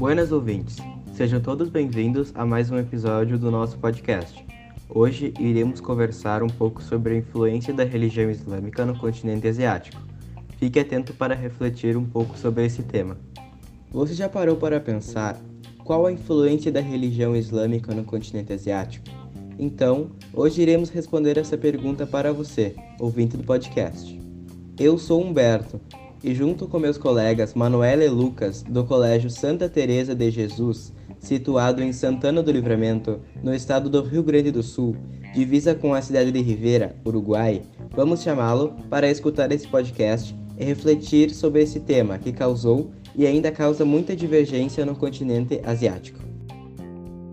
Buenas ouvintes, sejam todos bem-vindos a mais um episódio do nosso podcast. Hoje iremos conversar um pouco sobre a influência da religião islâmica no continente asiático. Fique atento para refletir um pouco sobre esse tema. Você já parou para pensar qual a influência da religião islâmica no continente asiático? Então, hoje iremos responder essa pergunta para você, ouvinte do podcast. Eu sou Humberto e junto com meus colegas Manuela e Lucas do Colégio Santa Teresa de Jesus, situado em Santana do Livramento, no estado do Rio Grande do Sul, divisa com a cidade de Rivera, Uruguai, vamos chamá-lo para escutar esse podcast e refletir sobre esse tema que causou e ainda causa muita divergência no continente asiático.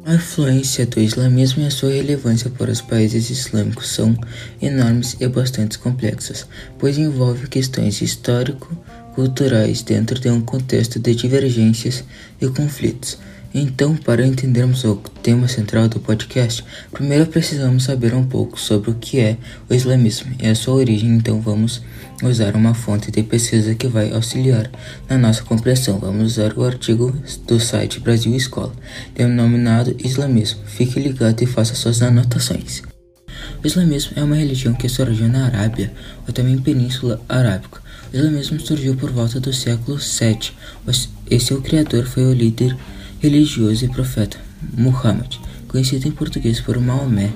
A influência do islamismo e a sua relevância para os países islâmicos são enormes e bastante complexas, pois envolve questões histórico-culturais dentro de um contexto de divergências e conflitos. Então, para entendermos o tema central do podcast, primeiro precisamos saber um pouco sobre o que é o islamismo e a sua origem. Então, vamos usar uma fonte de pesquisa que vai auxiliar na nossa compreensão. Vamos usar o artigo do site Brasil Escola, denominado Islamismo. Fique ligado e faça suas anotações. O islamismo é uma religião que surgiu na Arábia, ou também Península Arábica. O islamismo surgiu por volta do século VII, e seu criador foi o líder religioso e profeta Muhammad, conhecido em português por Maomé.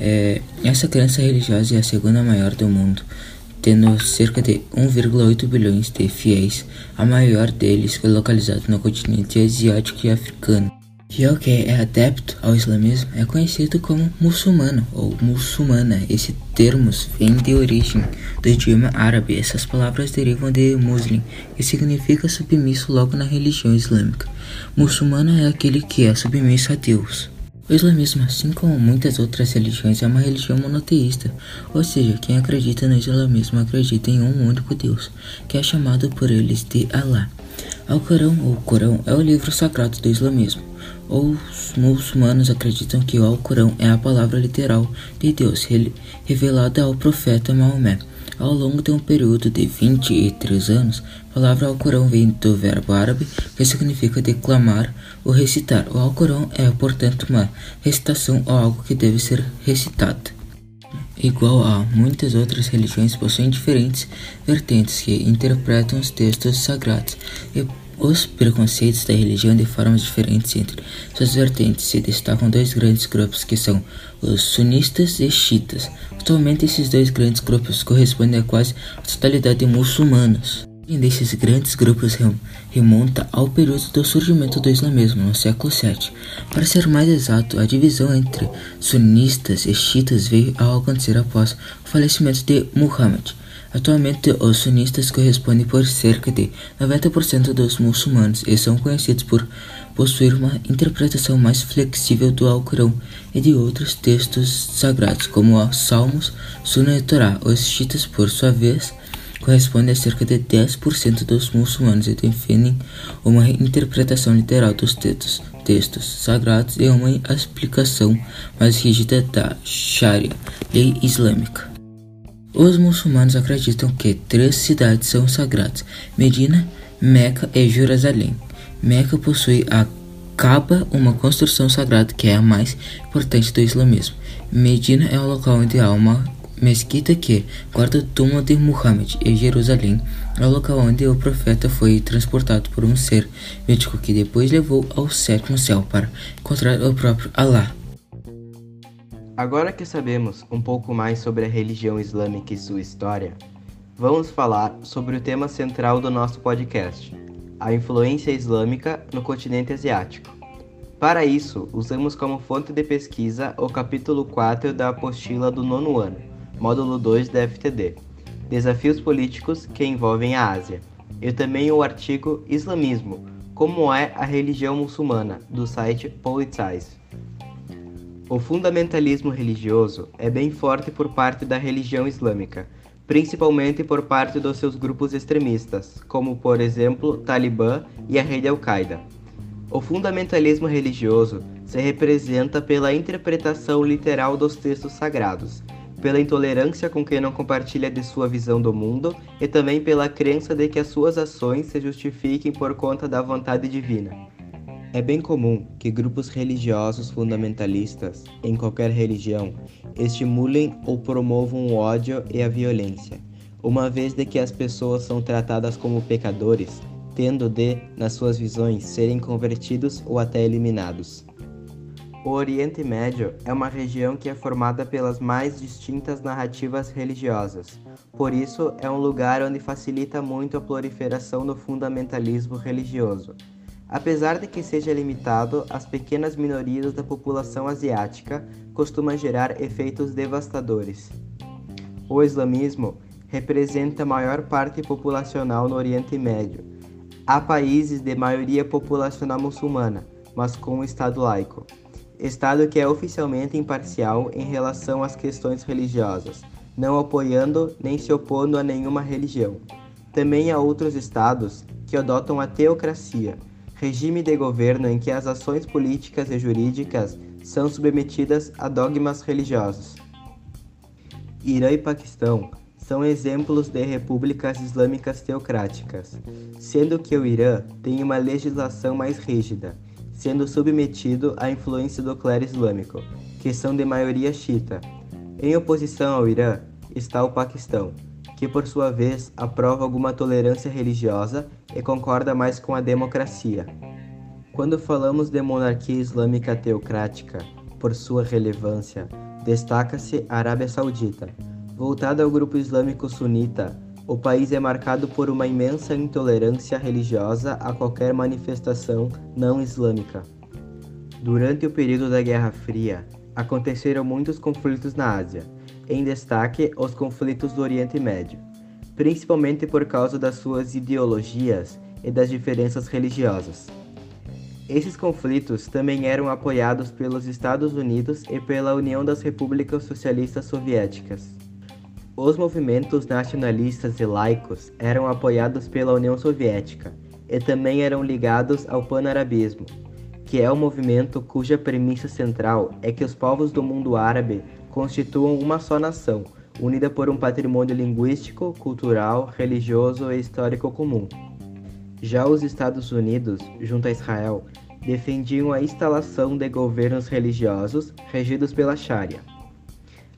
É, essa crença religiosa é a segunda maior do mundo, tendo cerca de 1,8 bilhões de fiéis, a maior deles foi localizado no continente asiático e africano. O que é adepto ao islamismo é conhecido como muçulmano ou muçulmana. Esse termo vem de origem do idioma árabe. Essas palavras derivam de muslim, que significa submisso logo na religião islâmica. Muçulmano é aquele que é submisso a Deus. O islamismo, assim como muitas outras religiões, é uma religião monoteísta, ou seja, quem acredita no islamismo acredita em um único Deus, que é chamado por eles de Allah. O Corão ou Corão é o livro sagrado do islamismo. Os muçulmanos acreditam que o Alcorão é a palavra literal de Deus revelada ao profeta Maomé. Ao longo de um período de 23 anos, a palavra Alcorão vem do verbo árabe que significa declamar ou recitar. O Alcorão é, portanto, uma recitação ou algo que deve ser recitado. Igual a muitas outras religiões, possuem diferentes vertentes que interpretam os textos sagrados e os preconceitos da religião de formas diferentes entre suas vertentes se destacam dois grandes grupos que são os sunistas e xiitas. Atualmente esses dois grandes grupos correspondem a quase a totalidade de muçulmanos. Um desses grandes grupos remonta ao período do surgimento do islamismo, no século VII. Para ser mais exato, a divisão entre sunistas e xiitas veio a acontecer após o falecimento de Muhammad. Atualmente, os sunistas correspondem por cerca de 90% dos muçulmanos e são conhecidos por possuir uma interpretação mais flexível do Alcorão e de outros textos sagrados, como os Salmos, Sunna e Torá. Os xiitas, por sua vez, correspondem a cerca de 10% dos muçulmanos e defendem uma interpretação literal dos textos, textos sagrados e uma aplicação mais rígida da Sharia, lei islâmica. Os muçulmanos acreditam que três cidades são sagradas: Medina, Meca e Jerusalém. Meca possui a Kaaba, uma construção sagrada que é a mais importante do islamismo. Medina é o local onde há uma mesquita que guarda o túmulo de Muhammad e Jerusalém é o local onde o profeta foi transportado por um ser mítico que depois levou ao sétimo céu para encontrar o próprio Allah. Agora que sabemos um pouco mais sobre a religião islâmica e sua história, vamos falar sobre o tema central do nosso podcast, a influência islâmica no continente asiático. Para isso, usamos como fonte de pesquisa o capítulo 4 da apostila do nono ano, módulo 2 da FTD, Desafios Políticos que envolvem a Ásia, e também o artigo Islamismo, como é a religião muçulmana, do site Politize. O fundamentalismo religioso é bem forte por parte da religião islâmica, principalmente por parte dos seus grupos extremistas, como por exemplo Talibã e a rede Al-Qaeda. O fundamentalismo religioso se representa pela interpretação literal dos textos sagrados, pela intolerância com quem não compartilha de sua visão do mundo e também pela crença de que as suas ações se justifiquem por conta da vontade divina. É bem comum que grupos religiosos fundamentalistas, em qualquer religião, estimulem ou promovam o ódio e a violência, uma vez de que as pessoas são tratadas como pecadores, tendo de, nas suas visões, serem convertidos ou até eliminados. O Oriente Médio é uma região que é formada pelas mais distintas narrativas religiosas. Por isso, é um lugar onde facilita muito a proliferação do fundamentalismo religioso, Apesar de que seja limitado às pequenas minorias da população asiática, costuma gerar efeitos devastadores. O islamismo representa a maior parte populacional no Oriente Médio. Há países de maioria populacional muçulmana, mas com um Estado laico. Estado que é oficialmente imparcial em relação às questões religiosas, não apoiando nem se opondo a nenhuma religião. Também há outros estados que adotam a teocracia, regime de governo em que as ações políticas e jurídicas são submetidas a dogmas religiosos. Irã e Paquistão são exemplos de repúblicas islâmicas teocráticas, sendo que o Irã tem uma legislação mais rígida, sendo submetido à influência do clero islâmico, que são de maioria xiita. Em oposição ao Irã está o Paquistão, que por sua vez aprova alguma tolerância religiosa e concorda mais com a democracia. Quando falamos de monarquia islâmica teocrática, por sua relevância, destaca-se a Arábia Saudita. Voltada ao grupo islâmico sunita, o país é marcado por uma imensa intolerância religiosa a qualquer manifestação não islâmica. Durante o período da Guerra Fria, aconteceram muitos conflitos na Ásia em destaque os conflitos do Oriente Médio, principalmente por causa das suas ideologias e das diferenças religiosas. Esses conflitos também eram apoiados pelos Estados Unidos e pela União das Repúblicas Socialistas Soviéticas. Os movimentos nacionalistas e laicos eram apoiados pela União Soviética e também eram ligados ao panarabismo, que é um movimento cuja premissa central é que os povos do mundo árabe constituam uma só nação, unida por um patrimônio linguístico, cultural, religioso e histórico comum. Já os Estados Unidos, junto a Israel, defendiam a instalação de governos religiosos regidos pela Sharia.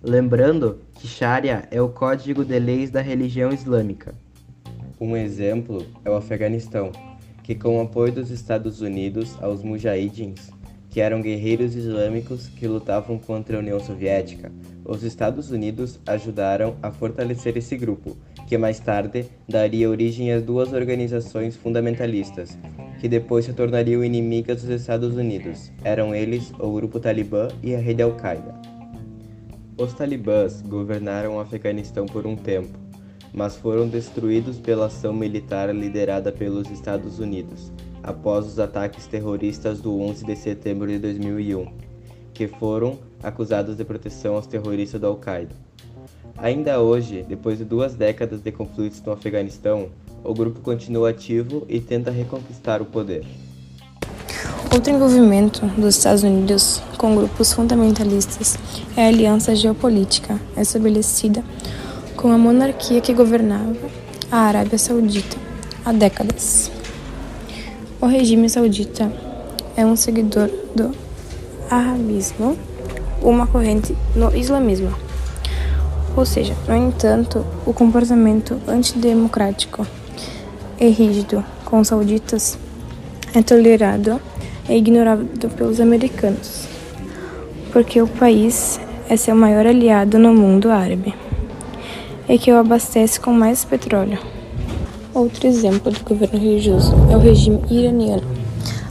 Lembrando que Sharia é o código de leis da religião islâmica. Um exemplo é o Afeganistão, que com o apoio dos Estados Unidos aos mujahidins que eram guerreiros islâmicos que lutavam contra a União Soviética, os Estados Unidos ajudaram a fortalecer esse grupo, que mais tarde daria origem às duas organizações fundamentalistas, que depois se tornariam inimigas dos Estados Unidos. Eram eles o grupo Talibã e a rede Al-Qaeda. Os talibãs governaram o Afeganistão por um tempo, mas foram destruídos pela ação militar liderada pelos Estados Unidos após os ataques terroristas do 11 de setembro de 2001, que foram acusados de proteção aos terroristas do Al-Qaeda. Ainda hoje, depois de duas décadas de conflitos no Afeganistão, o grupo continua ativo e tenta reconquistar o poder. Outro envolvimento dos Estados Unidos com grupos fundamentalistas é a aliança geopolítica estabelecida com a monarquia que governava a Arábia Saudita há décadas. O regime saudita é um seguidor do arabismo, uma corrente no islamismo. Ou seja, no entanto, o comportamento antidemocrático e rígido com os sauditas é tolerado e ignorado pelos americanos, porque o país é seu maior aliado no mundo árabe e que o abastece com mais petróleo. Outro exemplo de governo religioso é o regime iraniano.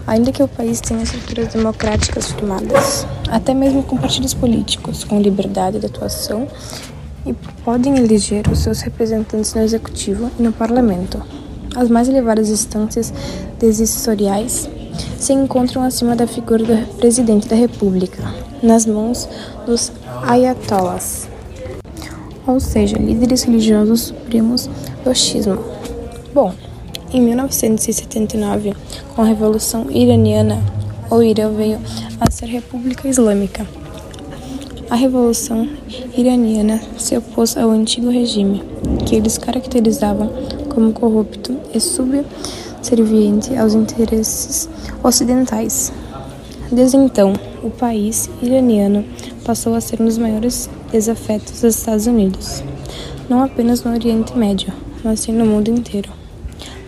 Ainda que o país tenha estruturas democráticas firmadas, até mesmo com partidos políticos com liberdade de atuação e podem eleger os seus representantes no executivo e no parlamento. As mais elevadas instâncias decisoriais se encontram acima da figura do presidente da república, nas mãos dos ayatollahs, ou seja, líderes religiosos supremos do xismo. Bom, em 1979, com a Revolução Iraniana, o Irã veio a ser República Islâmica. A Revolução Iraniana se opôs ao antigo regime, que eles caracterizavam como corrupto e serviente aos interesses ocidentais. Desde então, o país iraniano passou a ser um dos maiores desafetos dos Estados Unidos, não apenas no Oriente Médio, mas sim no mundo inteiro.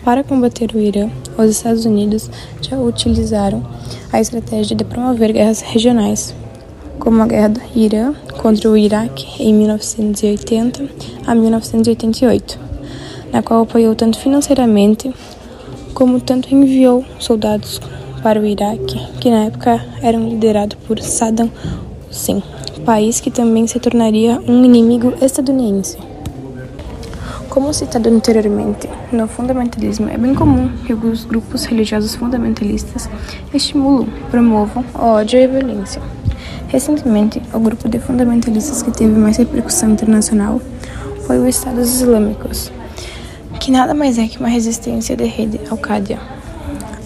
Para combater o Irã, os Estados Unidos já utilizaram a estratégia de promover guerras regionais, como a guerra do Irã contra o Iraque em 1980 a 1988, na qual apoiou tanto financeiramente como tanto enviou soldados para o Iraque, que na época era liderado por Saddam Hussein, país que também se tornaria um inimigo estadunidense. Como citado anteriormente, no fundamentalismo é bem comum que os grupos religiosos fundamentalistas estimulam, promovam ódio e violência. Recentemente, o grupo de fundamentalistas que teve mais repercussão internacional foi o Estados Islâmicos, que nada mais é que uma resistência de rede Al-Qaeda.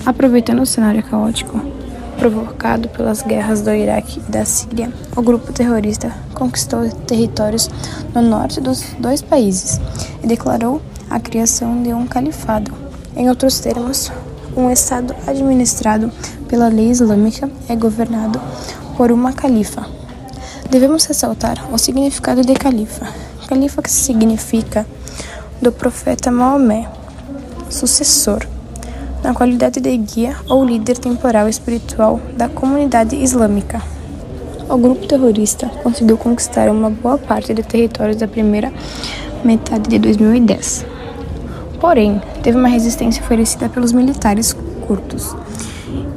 Aproveitando o cenário caótico provocado pelas guerras do Iraque e da Síria, o grupo terrorista conquistou territórios no norte dos dois países e declarou a criação de um califado. Em outros termos, um Estado administrado pela lei islâmica é governado por uma califa. Devemos ressaltar o significado de califa. Califa que significa do profeta Maomé, sucessor, na qualidade de guia ou líder temporal espiritual da comunidade islâmica. O grupo terrorista conseguiu conquistar uma boa parte de territórios da primeira metade de 2010. Porém, teve uma resistência oferecida pelos militares curtos.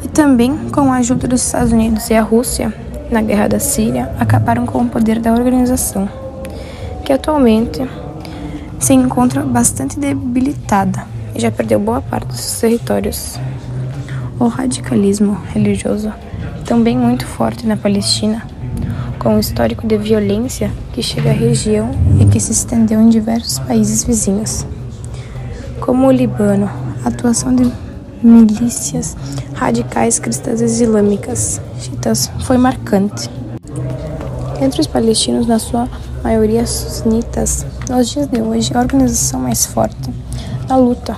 E também, com a ajuda dos Estados Unidos e a Rússia na guerra da Síria, acabaram com o poder da organização, que atualmente se encontra bastante debilitada e já perdeu boa parte dos seus territórios. O radicalismo religioso, também muito forte na Palestina, com um histórico de violência que chega à região e que se estendeu em diversos países vizinhos, como o Líbano, a atuação de milícias radicais cristãs islâmicas chiitas foi marcante. Entre os palestinos, na sua maioria sunitas, nos dias de hoje, a organização mais forte na luta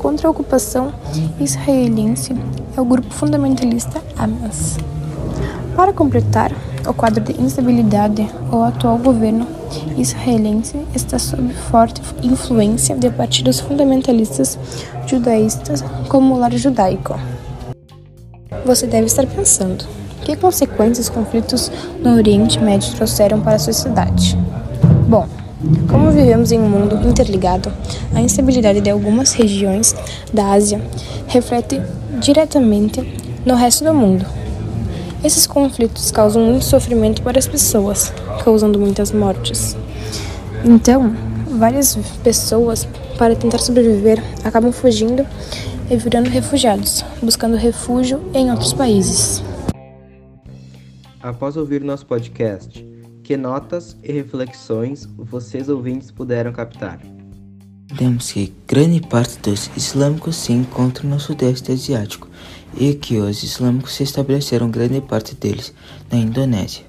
contra a ocupação israelense é o grupo fundamentalista Hamas. Para completar o quadro de instabilidade, o atual governo israelense está sob forte influência de partidos fundamentalistas judaístas como o Lar Judaico. Você deve estar pensando: que consequências os conflitos no Oriente Médio trouxeram para a sociedade? Bom, como vivemos em um mundo interligado, a instabilidade de algumas regiões da Ásia reflete diretamente no resto do mundo. Esses conflitos causam muito sofrimento para as pessoas, causando muitas mortes. Então, várias pessoas, para tentar sobreviver, acabam fugindo e virando refugiados, buscando refúgio em outros países. Após ouvir nosso podcast, que notas e reflexões vocês ouvintes puderam captar? Temos que grande parte dos islâmicos se encontram no Sudeste Asiático e que os islâmicos se estabeleceram grande parte deles na Indonésia.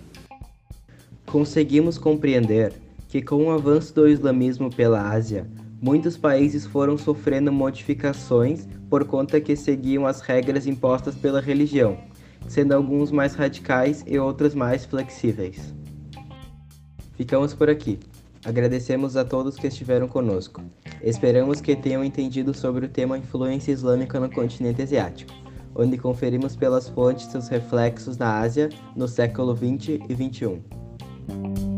Conseguimos compreender que com o avanço do islamismo pela Ásia, muitos países foram sofrendo modificações por conta que seguiam as regras impostas pela religião, sendo alguns mais radicais e outros mais flexíveis. Ficamos por aqui. Agradecemos a todos que estiveram conosco. Esperamos que tenham entendido sobre o tema influência islâmica no continente asiático onde conferimos pelas fontes seus reflexos na Ásia no século XX e XXI.